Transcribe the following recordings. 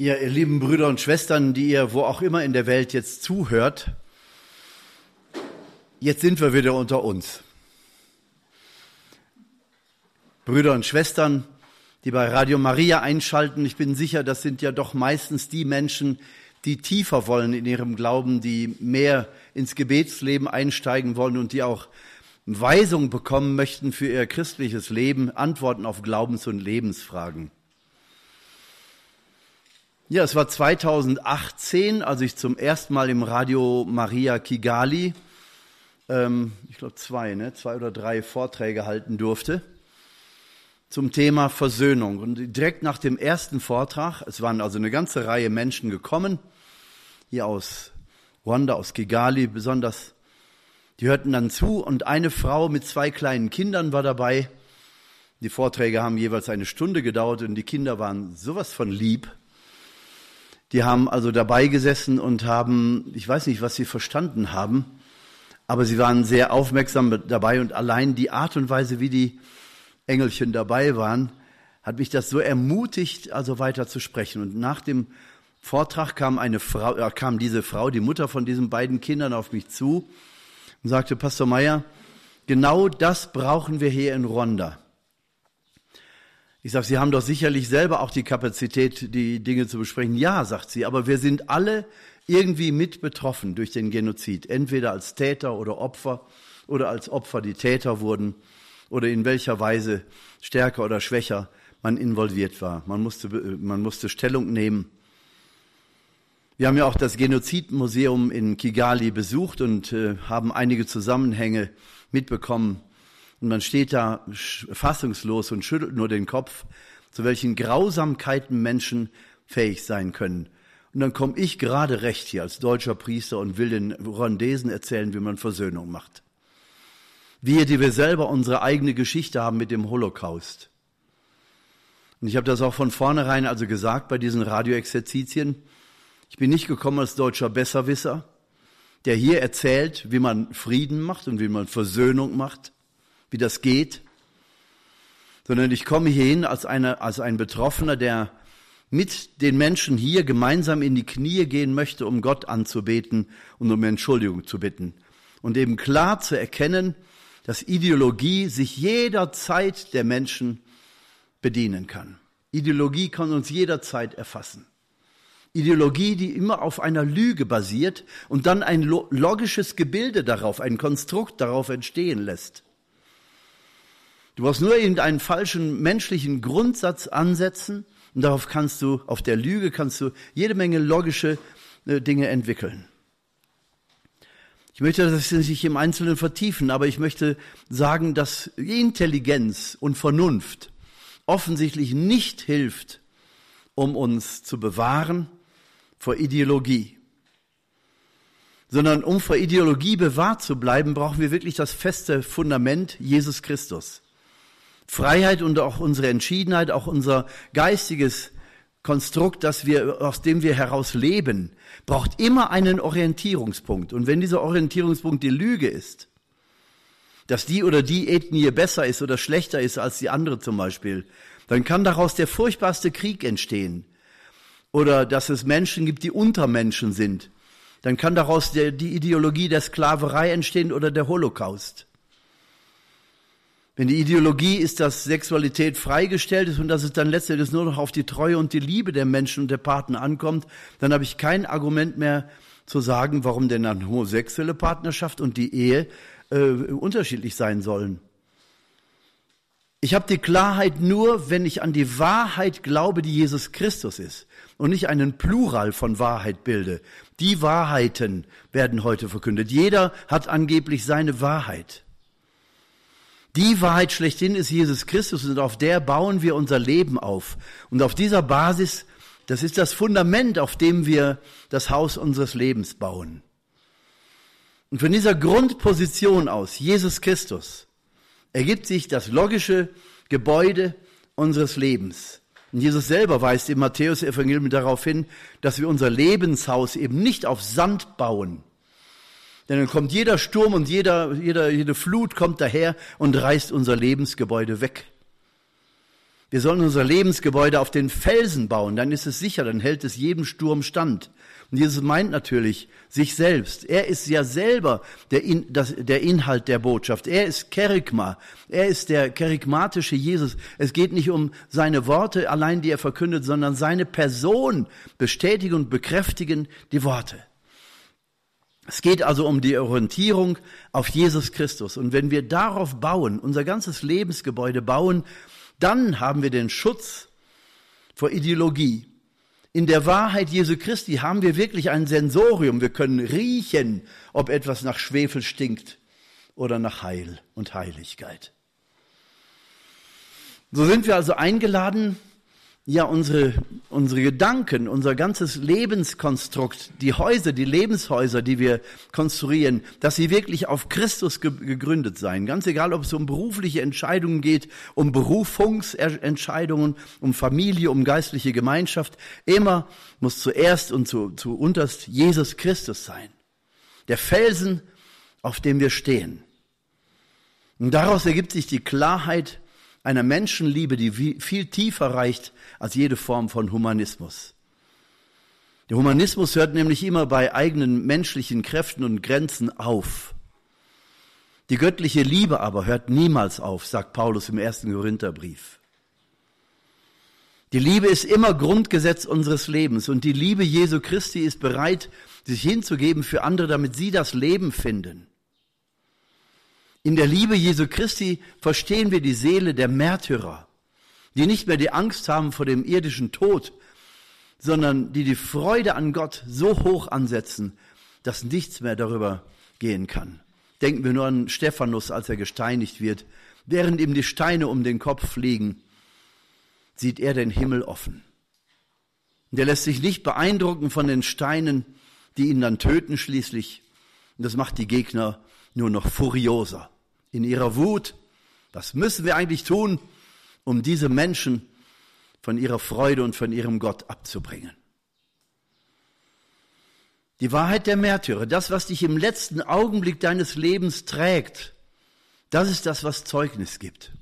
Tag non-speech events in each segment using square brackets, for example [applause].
Ihr, ihr lieben Brüder und Schwestern, die ihr wo auch immer in der Welt jetzt zuhört, jetzt sind wir wieder unter uns. Brüder und Schwestern, die bei Radio Maria einschalten, ich bin sicher, das sind ja doch meistens die Menschen, die tiefer wollen in ihrem Glauben, die mehr ins Gebetsleben einsteigen wollen und die auch Weisung bekommen möchten für ihr christliches Leben, Antworten auf Glaubens- und Lebensfragen. Ja, es war 2018, als ich zum ersten Mal im Radio Maria Kigali, ähm, ich glaube zwei, ne, zwei oder drei Vorträge halten durfte zum Thema Versöhnung. Und direkt nach dem ersten Vortrag, es waren also eine ganze Reihe Menschen gekommen, hier aus Rwanda, aus Kigali besonders, die hörten dann zu und eine Frau mit zwei kleinen Kindern war dabei. Die Vorträge haben jeweils eine Stunde gedauert und die Kinder waren sowas von lieb. Die haben also dabei gesessen und haben, ich weiß nicht, was sie verstanden haben, aber sie waren sehr aufmerksam dabei und allein die Art und Weise, wie die Engelchen dabei waren, hat mich das so ermutigt, also weiter zu sprechen. Und nach dem Vortrag kam eine Frau, äh, kam diese Frau, die Mutter von diesen beiden Kindern auf mich zu und sagte, Pastor Meyer, genau das brauchen wir hier in Rwanda. Ich sage, Sie haben doch sicherlich selber auch die Kapazität, die Dinge zu besprechen. Ja, sagt sie, aber wir sind alle irgendwie mit betroffen durch den Genozid, entweder als Täter oder Opfer oder als Opfer, die Täter wurden oder in welcher Weise stärker oder schwächer man involviert war. Man musste, man musste Stellung nehmen. Wir haben ja auch das Genozidmuseum in Kigali besucht und äh, haben einige Zusammenhänge mitbekommen, und man steht da fassungslos und schüttelt nur den Kopf, zu welchen Grausamkeiten Menschen fähig sein können. Und dann komme ich gerade recht hier als deutscher Priester und will den Rwandesen erzählen, wie man Versöhnung macht. Wir, die wir selber unsere eigene Geschichte haben mit dem Holocaust. Und ich habe das auch von vornherein also gesagt bei diesen Radioexerzitien. Ich bin nicht gekommen als deutscher Besserwisser, der hier erzählt, wie man Frieden macht und wie man Versöhnung macht wie das geht, sondern ich komme hierhin als, eine, als ein Betroffener, der mit den Menschen hier gemeinsam in die Knie gehen möchte, um Gott anzubeten und um Entschuldigung zu bitten. Und eben klar zu erkennen, dass Ideologie sich jederzeit der Menschen bedienen kann. Ideologie kann uns jederzeit erfassen. Ideologie, die immer auf einer Lüge basiert und dann ein logisches Gebilde darauf, ein Konstrukt darauf entstehen lässt. Du brauchst nur irgendeinen falschen menschlichen Grundsatz ansetzen und darauf kannst du, auf der Lüge kannst du jede Menge logische äh, Dinge entwickeln. Ich möchte das nicht im Einzelnen vertiefen, aber ich möchte sagen, dass Intelligenz und Vernunft offensichtlich nicht hilft, um uns zu bewahren vor Ideologie. Sondern um vor Ideologie bewahrt zu bleiben, brauchen wir wirklich das feste Fundament Jesus Christus. Freiheit und auch unsere Entschiedenheit, auch unser geistiges Konstrukt, das wir, aus dem wir heraus leben, braucht immer einen Orientierungspunkt. Und wenn dieser Orientierungspunkt die Lüge ist, dass die oder die Ethnie besser ist oder schlechter ist als die andere zum Beispiel, dann kann daraus der furchtbarste Krieg entstehen. Oder dass es Menschen gibt, die Untermenschen sind. Dann kann daraus der, die Ideologie der Sklaverei entstehen oder der Holocaust. Wenn die Ideologie ist, dass Sexualität freigestellt ist und dass es dann letztendlich nur noch auf die Treue und die Liebe der Menschen und der Partner ankommt, dann habe ich kein Argument mehr zu sagen, warum denn eine homosexuelle Partnerschaft und die Ehe äh, unterschiedlich sein sollen. Ich habe die Klarheit nur, wenn ich an die Wahrheit glaube, die Jesus Christus ist und nicht einen Plural von Wahrheit bilde. Die Wahrheiten werden heute verkündet. Jeder hat angeblich seine Wahrheit. Die Wahrheit schlechthin ist Jesus Christus und auf der bauen wir unser Leben auf. Und auf dieser Basis, das ist das Fundament, auf dem wir das Haus unseres Lebens bauen. Und von dieser Grundposition aus, Jesus Christus, ergibt sich das logische Gebäude unseres Lebens. Und Jesus selber weist im Matthäus-Evangelium darauf hin, dass wir unser Lebenshaus eben nicht auf Sand bauen, denn dann kommt jeder Sturm und jeder, jeder, jede Flut kommt daher und reißt unser Lebensgebäude weg. Wir sollen unser Lebensgebäude auf den Felsen bauen, dann ist es sicher, dann hält es jedem Sturm stand. Und Jesus meint natürlich sich selbst. Er ist ja selber der, In, das, der Inhalt der Botschaft. Er ist Kerygma. Er ist der kerygmatische Jesus. Es geht nicht um seine Worte allein, die er verkündet, sondern seine Person bestätigen und bekräftigen die Worte. Es geht also um die Orientierung auf Jesus Christus. Und wenn wir darauf bauen, unser ganzes Lebensgebäude bauen, dann haben wir den Schutz vor Ideologie. In der Wahrheit Jesu Christi haben wir wirklich ein Sensorium. Wir können riechen, ob etwas nach Schwefel stinkt oder nach Heil und Heiligkeit. So sind wir also eingeladen, ja unsere, unsere Gedanken, unser ganzes Lebenskonstrukt, die Häuser, die Lebenshäuser, die wir konstruieren, dass sie wirklich auf Christus ge gegründet seien. Ganz egal, ob es um berufliche Entscheidungen geht, um Berufungsentscheidungen, um Familie, um geistliche Gemeinschaft. Immer muss zuerst und zu, zu unterst Jesus Christus sein. Der Felsen, auf dem wir stehen. Und daraus ergibt sich die Klarheit einer Menschenliebe, die viel tiefer reicht als jede Form von Humanismus. Der Humanismus hört nämlich immer bei eigenen menschlichen Kräften und Grenzen auf. Die göttliche Liebe aber hört niemals auf, sagt Paulus im ersten Korintherbrief. Die Liebe ist immer Grundgesetz unseres Lebens und die Liebe Jesu Christi ist bereit, sich hinzugeben für andere, damit sie das Leben finden. In der Liebe Jesu Christi verstehen wir die Seele der Märtyrer, die nicht mehr die Angst haben vor dem irdischen Tod, sondern die die Freude an Gott so hoch ansetzen, dass nichts mehr darüber gehen kann. Denken wir nur an Stephanus, als er gesteinigt wird. Während ihm die Steine um den Kopf fliegen, sieht er den Himmel offen. Der lässt sich nicht beeindrucken von den Steinen, die ihn dann töten schließlich. Und das macht die Gegner nur noch furioser in ihrer Wut. Was müssen wir eigentlich tun, um diese Menschen von ihrer Freude und von ihrem Gott abzubringen? Die Wahrheit der Märtyrer, das, was dich im letzten Augenblick deines Lebens trägt, das ist das, was Zeugnis gibt.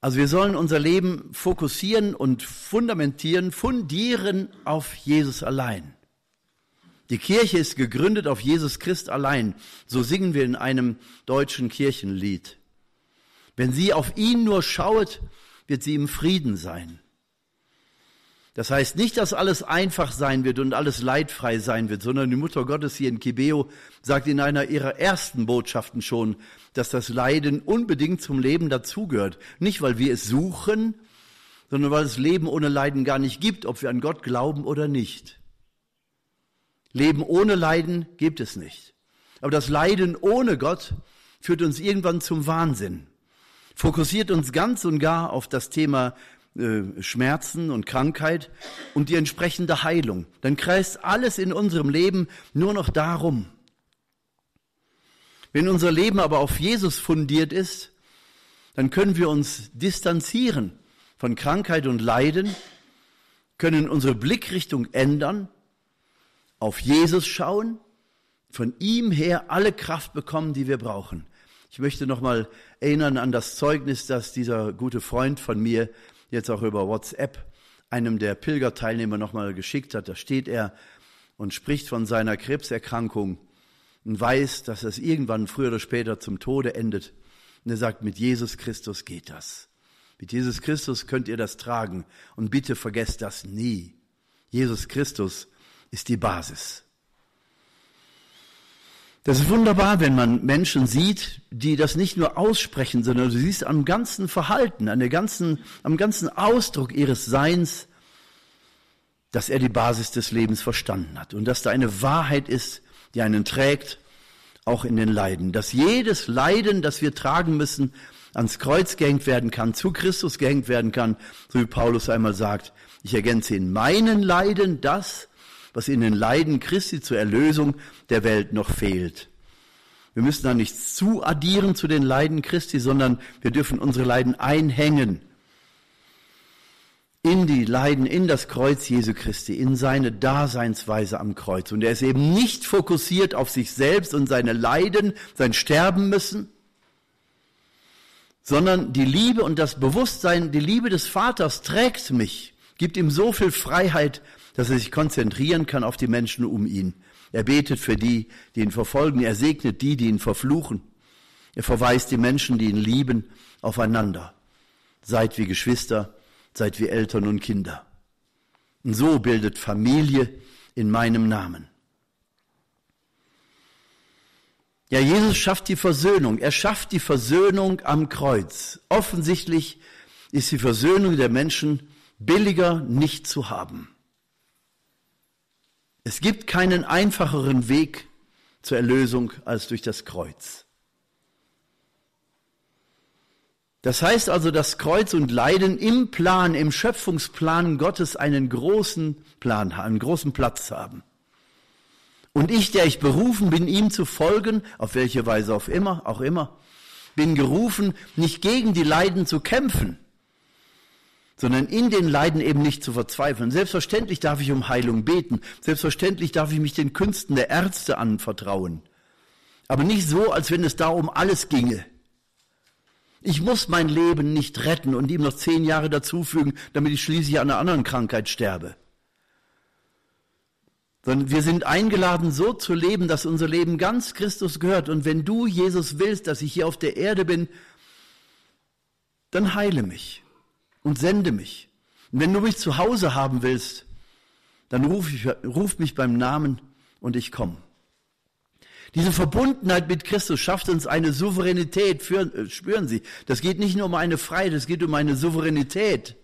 Also wir sollen unser Leben fokussieren und fundamentieren, fundieren auf Jesus allein. Die Kirche ist gegründet auf Jesus Christ allein. So singen wir in einem deutschen Kirchenlied. Wenn sie auf ihn nur schaut, wird sie im Frieden sein. Das heißt nicht, dass alles einfach sein wird und alles leidfrei sein wird, sondern die Mutter Gottes hier in Kibeo sagt in einer ihrer ersten Botschaften schon, dass das Leiden unbedingt zum Leben dazugehört. Nicht, weil wir es suchen, sondern weil es Leben ohne Leiden gar nicht gibt, ob wir an Gott glauben oder nicht. Leben ohne Leiden gibt es nicht. Aber das Leiden ohne Gott führt uns irgendwann zum Wahnsinn, fokussiert uns ganz und gar auf das Thema äh, Schmerzen und Krankheit und die entsprechende Heilung. Dann kreist alles in unserem Leben nur noch darum. Wenn unser Leben aber auf Jesus fundiert ist, dann können wir uns distanzieren von Krankheit und Leiden, können unsere Blickrichtung ändern auf Jesus schauen, von ihm her alle Kraft bekommen, die wir brauchen. Ich möchte nochmal erinnern an das Zeugnis, das dieser gute Freund von mir jetzt auch über WhatsApp einem der Pilgerteilnehmer nochmal geschickt hat. Da steht er und spricht von seiner Krebserkrankung und weiß, dass es irgendwann früher oder später zum Tode endet. Und er sagt, mit Jesus Christus geht das. Mit Jesus Christus könnt ihr das tragen. Und bitte vergesst das nie. Jesus Christus ist die Basis. Das ist wunderbar, wenn man Menschen sieht, die das nicht nur aussprechen, sondern du siehst am ganzen Verhalten, an der ganzen, am ganzen Ausdruck ihres Seins, dass er die Basis des Lebens verstanden hat und dass da eine Wahrheit ist, die einen trägt, auch in den Leiden. Dass jedes Leiden, das wir tragen müssen, ans Kreuz gehängt werden kann, zu Christus gehängt werden kann, so wie Paulus einmal sagt. Ich ergänze in meinen Leiden das, was in den Leiden Christi zur Erlösung der Welt noch fehlt. Wir müssen da nichts zuaddieren zu den Leiden Christi, sondern wir dürfen unsere Leiden einhängen in die Leiden, in das Kreuz Jesu Christi, in seine Daseinsweise am Kreuz. Und er ist eben nicht fokussiert auf sich selbst und seine Leiden, sein Sterben müssen, sondern die Liebe und das Bewusstsein, die Liebe des Vaters trägt mich, gibt ihm so viel Freiheit, dass er sich konzentrieren kann auf die Menschen um ihn. Er betet für die, die ihn verfolgen, er segnet die, die ihn verfluchen. Er verweist die Menschen, die ihn lieben, aufeinander. Seid wie Geschwister, seid wie Eltern und Kinder. Und so bildet Familie in meinem Namen. Ja, Jesus schafft die Versöhnung. Er schafft die Versöhnung am Kreuz. Offensichtlich ist die Versöhnung der Menschen billiger nicht zu haben. Es gibt keinen einfacheren Weg zur Erlösung als durch das Kreuz. Das heißt also, dass Kreuz und Leiden im Plan, im Schöpfungsplan Gottes einen großen Plan, einen großen Platz haben. Und ich, der ich berufen bin, ihm zu folgen, auf welche Weise auch immer, auch immer, bin gerufen, nicht gegen die Leiden zu kämpfen, sondern in den Leiden eben nicht zu verzweifeln. Selbstverständlich darf ich um Heilung beten. Selbstverständlich darf ich mich den Künsten der Ärzte anvertrauen. Aber nicht so, als wenn es da um alles ginge. Ich muss mein Leben nicht retten und ihm noch zehn Jahre dazufügen, damit ich schließlich an einer anderen Krankheit sterbe sondern wir sind eingeladen, so zu leben, dass unser Leben ganz Christus gehört. Und wenn du, Jesus, willst, dass ich hier auf der Erde bin, dann heile mich und sende mich. Und wenn du mich zu Hause haben willst, dann ruf, ich, ruf mich beim Namen und ich komme. Diese Verbundenheit mit Christus schafft uns eine Souveränität, äh, spüren Sie. Das geht nicht nur um eine Freiheit, es geht um eine Souveränität.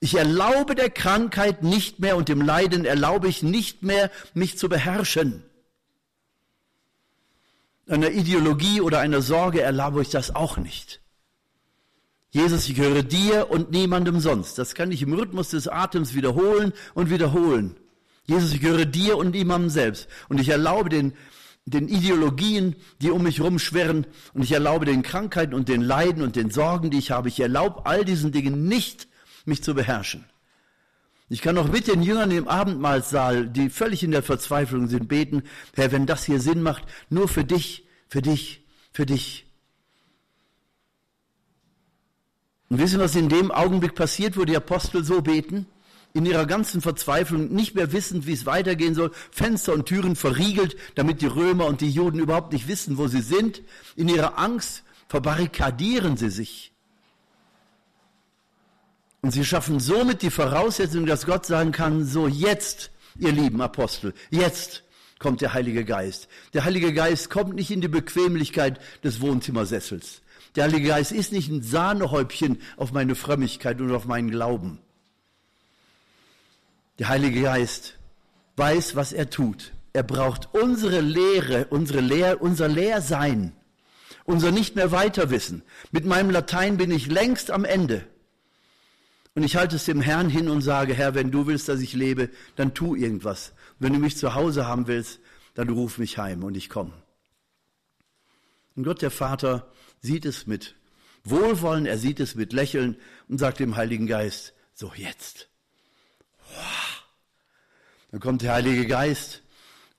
Ich erlaube der Krankheit nicht mehr und dem Leiden erlaube ich nicht mehr, mich zu beherrschen. Einer Ideologie oder einer Sorge erlaube ich das auch nicht. Jesus, ich höre dir und niemandem sonst. Das kann ich im Rhythmus des Atems wiederholen und wiederholen. Jesus, ich höre dir und niemandem selbst. Und ich erlaube den, den Ideologien, die um mich rumschwirren, und ich erlaube den Krankheiten und den Leiden und den Sorgen, die ich habe. Ich erlaube all diesen Dingen nicht mich zu beherrschen. Ich kann auch mit den Jüngern im Abendmahlsaal, die völlig in der Verzweiflung sind, beten, Herr, wenn das hier Sinn macht, nur für dich, für dich, für dich. Und wissen, was in dem Augenblick passiert, wo die Apostel so beten? In ihrer ganzen Verzweiflung, nicht mehr wissend, wie es weitergehen soll, Fenster und Türen verriegelt, damit die Römer und die Juden überhaupt nicht wissen, wo sie sind. In ihrer Angst verbarrikadieren sie sich. Und sie schaffen somit die Voraussetzung, dass Gott sagen kann, so jetzt, ihr lieben Apostel, jetzt kommt der Heilige Geist. Der Heilige Geist kommt nicht in die Bequemlichkeit des Wohnzimmersessels. Der Heilige Geist ist nicht ein Sahnehäubchen auf meine Frömmigkeit und auf meinen Glauben. Der Heilige Geist weiß, was er tut. Er braucht unsere Lehre, unsere Lehr, unser Lehrsein, unser nicht mehr weiterwissen. Mit meinem Latein bin ich längst am Ende. Und ich halte es dem Herrn hin und sage, Herr, wenn du willst, dass ich lebe, dann tu irgendwas. Wenn du mich zu Hause haben willst, dann ruf mich heim und ich komme. Und Gott der Vater sieht es mit Wohlwollen, er sieht es mit Lächeln und sagt dem Heiligen Geist, so jetzt. Dann kommt der Heilige Geist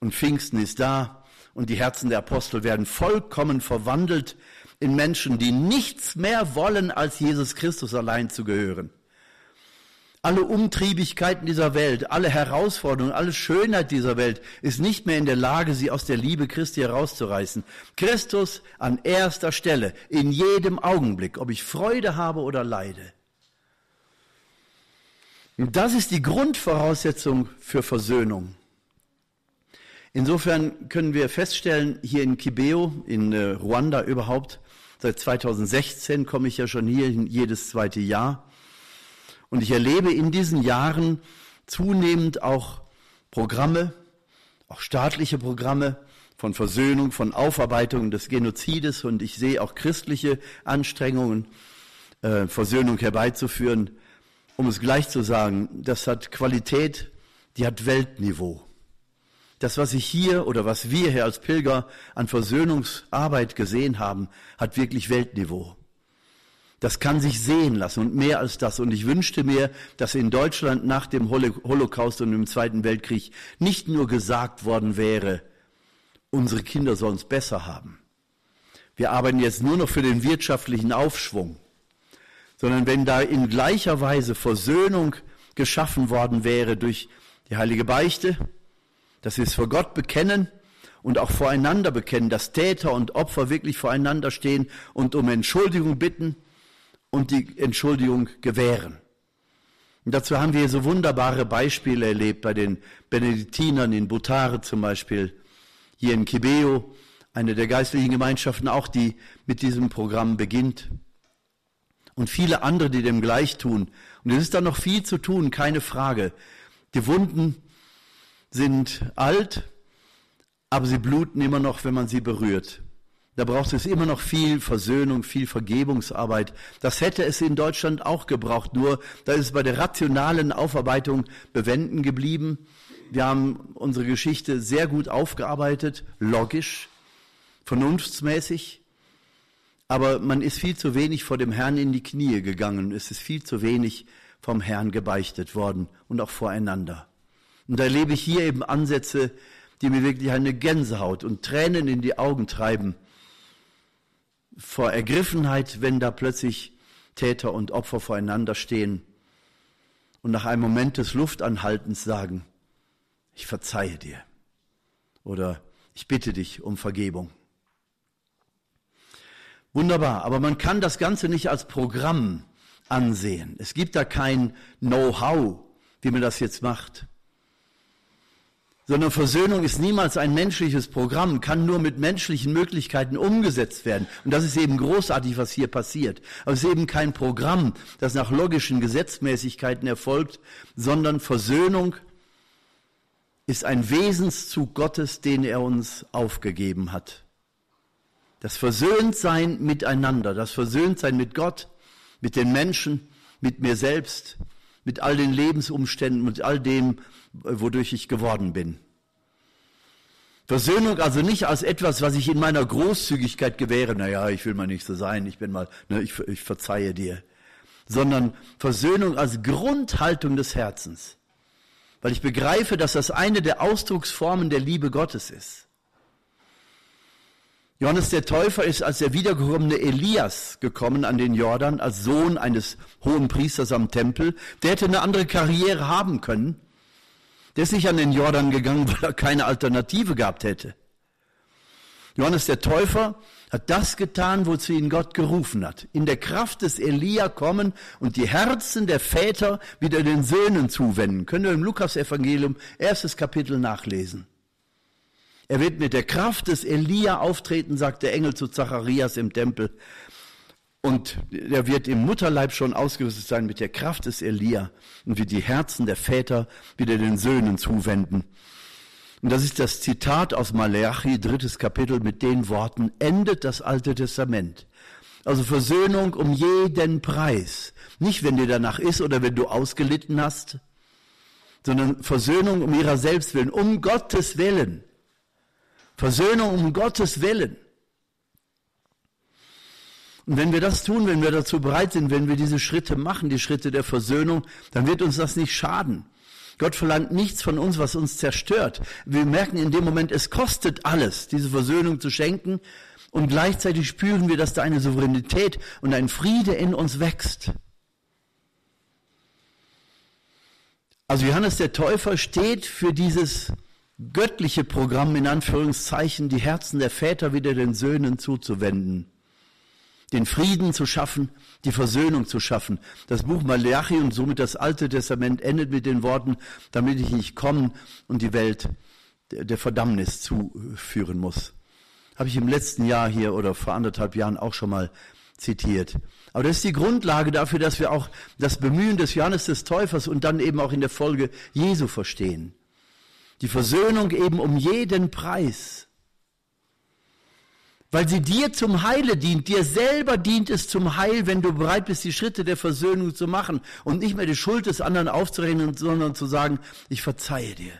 und Pfingsten ist da und die Herzen der Apostel werden vollkommen verwandelt in Menschen, die nichts mehr wollen, als Jesus Christus allein zu gehören alle Umtriebigkeiten dieser Welt, alle Herausforderungen, alle Schönheit dieser Welt ist nicht mehr in der Lage, sie aus der Liebe Christi herauszureißen. Christus an erster Stelle, in jedem Augenblick, ob ich Freude habe oder leide. Und das ist die Grundvoraussetzung für Versöhnung. Insofern können wir feststellen, hier in Kibeo, in äh, Ruanda überhaupt, seit 2016 komme ich ja schon hier jedes zweite Jahr, und ich erlebe in diesen Jahren zunehmend auch Programme, auch staatliche Programme von Versöhnung, von Aufarbeitung des Genozides und ich sehe auch christliche Anstrengungen, äh, Versöhnung herbeizuführen. Um es gleich zu sagen, das hat Qualität, die hat Weltniveau. Das, was ich hier oder was wir hier als Pilger an Versöhnungsarbeit gesehen haben, hat wirklich Weltniveau. Das kann sich sehen lassen und mehr als das. Und ich wünschte mir, dass in Deutschland nach dem Holocaust und im Zweiten Weltkrieg nicht nur gesagt worden wäre, unsere Kinder sollen es besser haben. wir arbeiten jetzt nur noch für den wirtschaftlichen Aufschwung, sondern wenn da in gleicher Weise Versöhnung geschaffen worden wäre durch die heilige Beichte, dass wir es vor Gott bekennen und auch voreinander bekennen, dass Täter und Opfer wirklich voreinander stehen und um Entschuldigung bitten und die Entschuldigung gewähren. Und dazu haben wir so wunderbare Beispiele erlebt bei den Benediktinern in Butare zum Beispiel, hier in Kibeo, eine der geistlichen Gemeinschaften auch, die mit diesem Programm beginnt. Und viele andere, die dem gleich tun. Und es ist da noch viel zu tun, keine Frage. Die Wunden sind alt, aber sie bluten immer noch, wenn man sie berührt. Da braucht es immer noch viel Versöhnung, viel Vergebungsarbeit. Das hätte es in Deutschland auch gebraucht, nur da ist es bei der rationalen Aufarbeitung bewenden geblieben. Wir haben unsere Geschichte sehr gut aufgearbeitet, logisch, vernunftsmäßig, aber man ist viel zu wenig vor dem Herrn in die Knie gegangen. Es ist viel zu wenig vom Herrn gebeichtet worden und auch voreinander. Und da erlebe ich hier eben Ansätze, die mir wirklich eine Gänsehaut und Tränen in die Augen treiben. Vor Ergriffenheit, wenn da plötzlich Täter und Opfer voreinander stehen und nach einem Moment des Luftanhaltens sagen, ich verzeihe dir oder ich bitte dich um Vergebung. Wunderbar, aber man kann das Ganze nicht als Programm ansehen. Es gibt da kein Know-how, wie man das jetzt macht. Sondern Versöhnung ist niemals ein menschliches Programm, kann nur mit menschlichen Möglichkeiten umgesetzt werden. Und das ist eben großartig, was hier passiert. Aber es ist eben kein Programm, das nach logischen Gesetzmäßigkeiten erfolgt, sondern Versöhnung ist ein Wesenszug Gottes, den er uns aufgegeben hat. Das Versöhntsein miteinander, das Versöhntsein mit Gott, mit den Menschen, mit mir selbst, mit all den Lebensumständen, mit all dem, wodurch ich geworden bin. Versöhnung also nicht als etwas, was ich in meiner Großzügigkeit gewähre, naja, ich will mal nicht so sein, ich bin mal, ne, ich, ich verzeihe dir, sondern Versöhnung als Grundhaltung des Herzens, weil ich begreife, dass das eine der Ausdrucksformen der Liebe Gottes ist. Johannes der Täufer ist als der wiedergekommene Elias gekommen an den Jordan, als Sohn eines hohen Priesters am Tempel. Der hätte eine andere Karriere haben können. Der ist nicht an den Jordan gegangen, [laughs] weil er keine Alternative gehabt hätte. Johannes der Täufer hat das getan, wozu ihn Gott gerufen hat. In der Kraft des Elia kommen und die Herzen der Väter wieder den Söhnen zuwenden. Können wir im Lukas-Evangelium erstes Kapitel nachlesen. Er wird mit der Kraft des Elia auftreten, sagt der Engel zu Zacharias im Tempel. Und er wird im Mutterleib schon ausgerüstet sein mit der Kraft des Elia und wird die Herzen der Väter wieder den Söhnen zuwenden. Und das ist das Zitat aus Malachi, drittes Kapitel, mit den Worten, endet das Alte Testament. Also Versöhnung um jeden Preis. Nicht, wenn dir danach ist oder wenn du ausgelitten hast, sondern Versöhnung um ihrer selbst willen, um Gottes Willen. Versöhnung um Gottes Willen. Und wenn wir das tun, wenn wir dazu bereit sind, wenn wir diese Schritte machen, die Schritte der Versöhnung, dann wird uns das nicht schaden. Gott verlangt nichts von uns, was uns zerstört. Wir merken in dem Moment, es kostet alles, diese Versöhnung zu schenken. Und gleichzeitig spüren wir, dass da eine Souveränität und ein Friede in uns wächst. Also Johannes der Täufer steht für dieses göttliche Programm in Anführungszeichen, die Herzen der Väter wieder den Söhnen zuzuwenden, den Frieden zu schaffen, die Versöhnung zu schaffen. Das Buch Malachi und somit das Alte Testament endet mit den Worten, damit ich nicht kommen und die Welt der Verdammnis zuführen muss. Habe ich im letzten Jahr hier oder vor anderthalb Jahren auch schon mal zitiert. Aber das ist die Grundlage dafür, dass wir auch das Bemühen des Johannes des Täufers und dann eben auch in der Folge Jesu verstehen. Die Versöhnung eben um jeden Preis. Weil sie dir zum Heile dient. Dir selber dient es zum Heil, wenn du bereit bist, die Schritte der Versöhnung zu machen und nicht mehr die Schuld des anderen aufzurechnen, sondern zu sagen, ich verzeihe dir.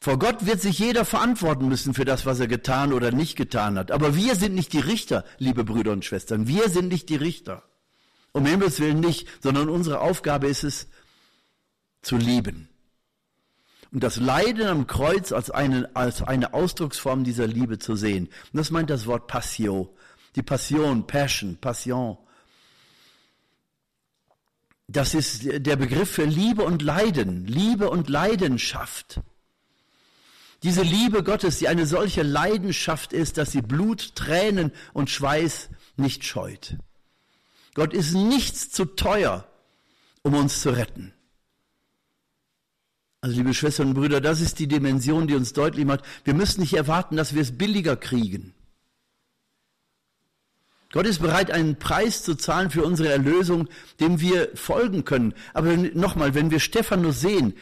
Vor Gott wird sich jeder verantworten müssen für das, was er getan oder nicht getan hat. Aber wir sind nicht die Richter, liebe Brüder und Schwestern. Wir sind nicht die Richter. Um Himmels Willen nicht, sondern unsere Aufgabe ist es, zu lieben. Und das Leiden am Kreuz als eine, als eine Ausdrucksform dieser Liebe zu sehen. Und das meint das Wort Passio. Die Passion, Passion, Passion. Das ist der Begriff für Liebe und Leiden, Liebe und Leidenschaft. Diese Liebe Gottes, die eine solche Leidenschaft ist, dass sie Blut, Tränen und Schweiß nicht scheut. Gott ist nichts zu teuer, um uns zu retten. Also liebe Schwestern und Brüder, das ist die Dimension, die uns deutlich macht, wir müssen nicht erwarten, dass wir es billiger kriegen. Gott ist bereit, einen Preis zu zahlen für unsere Erlösung, dem wir folgen können. Aber nochmal, wenn wir Stephanus sehen,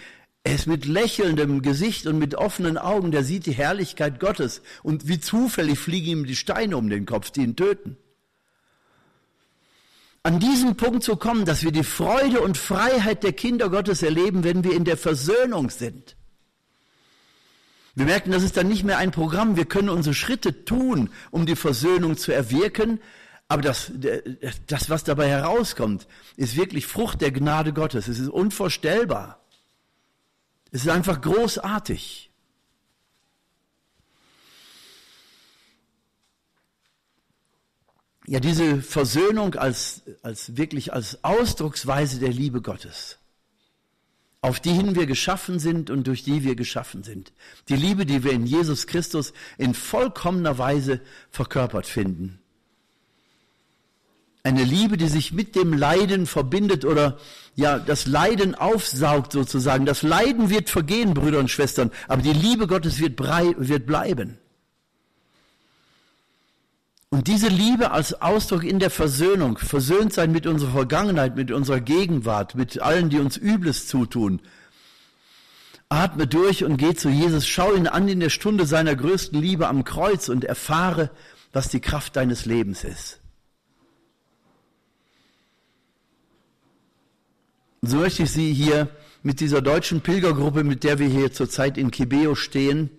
er ist mit lächelndem Gesicht und mit offenen Augen, der sieht die Herrlichkeit Gottes. Und wie zufällig fliegen ihm die Steine um den Kopf, die ihn töten. An diesen Punkt zu kommen, dass wir die Freude und Freiheit der Kinder Gottes erleben, wenn wir in der Versöhnung sind. Wir merken, das ist dann nicht mehr ein Programm. Wir können unsere Schritte tun, um die Versöhnung zu erwirken. Aber das, das, was dabei herauskommt, ist wirklich Frucht der Gnade Gottes. Es ist unvorstellbar. Es ist einfach großartig. Ja, diese Versöhnung als, als wirklich als Ausdrucksweise der Liebe Gottes, auf die hin wir geschaffen sind und durch die wir geschaffen sind. Die Liebe, die wir in Jesus Christus in vollkommener Weise verkörpert finden. Eine Liebe, die sich mit dem Leiden verbindet oder ja, das Leiden aufsaugt sozusagen. Das Leiden wird vergehen, Brüder und Schwestern, aber die Liebe Gottes wird, brei wird bleiben. Und diese Liebe als Ausdruck in der Versöhnung, versöhnt sein mit unserer Vergangenheit, mit unserer Gegenwart, mit allen, die uns Übles zutun. Atme durch und geh zu Jesus, schau ihn an in der Stunde seiner größten Liebe am Kreuz und erfahre, was die Kraft deines Lebens ist. So möchte ich Sie hier mit dieser deutschen Pilgergruppe, mit der wir hier zurzeit in Kibeo stehen,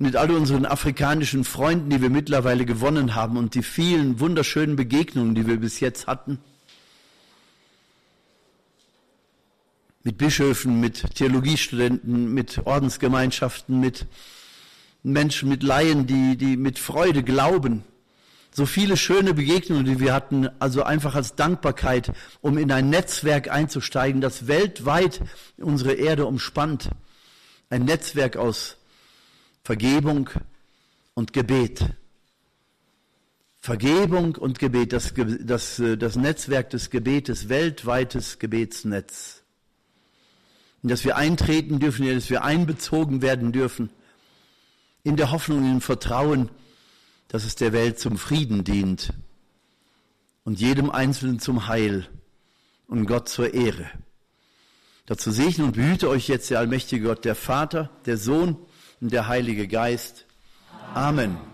mit all unseren afrikanischen Freunden, die wir mittlerweile gewonnen haben und die vielen wunderschönen Begegnungen, die wir bis jetzt hatten, mit Bischöfen, mit Theologiestudenten, mit Ordensgemeinschaften, mit Menschen, mit Laien, die, die mit Freude glauben, so viele schöne Begegnungen, die wir hatten, also einfach als Dankbarkeit, um in ein Netzwerk einzusteigen, das weltweit unsere Erde umspannt. Ein Netzwerk aus Vergebung und Gebet. Vergebung und Gebet, das, das, das Netzwerk des Gebetes, weltweites Gebetsnetz. In das wir eintreten dürfen, in das wir einbezogen werden dürfen, in der Hoffnung, in dem Vertrauen, dass es der Welt zum Frieden dient und jedem Einzelnen zum Heil und Gott zur Ehre. Dazu segne und behüte euch jetzt der allmächtige Gott, der Vater, der Sohn der Heilige Geist. Amen.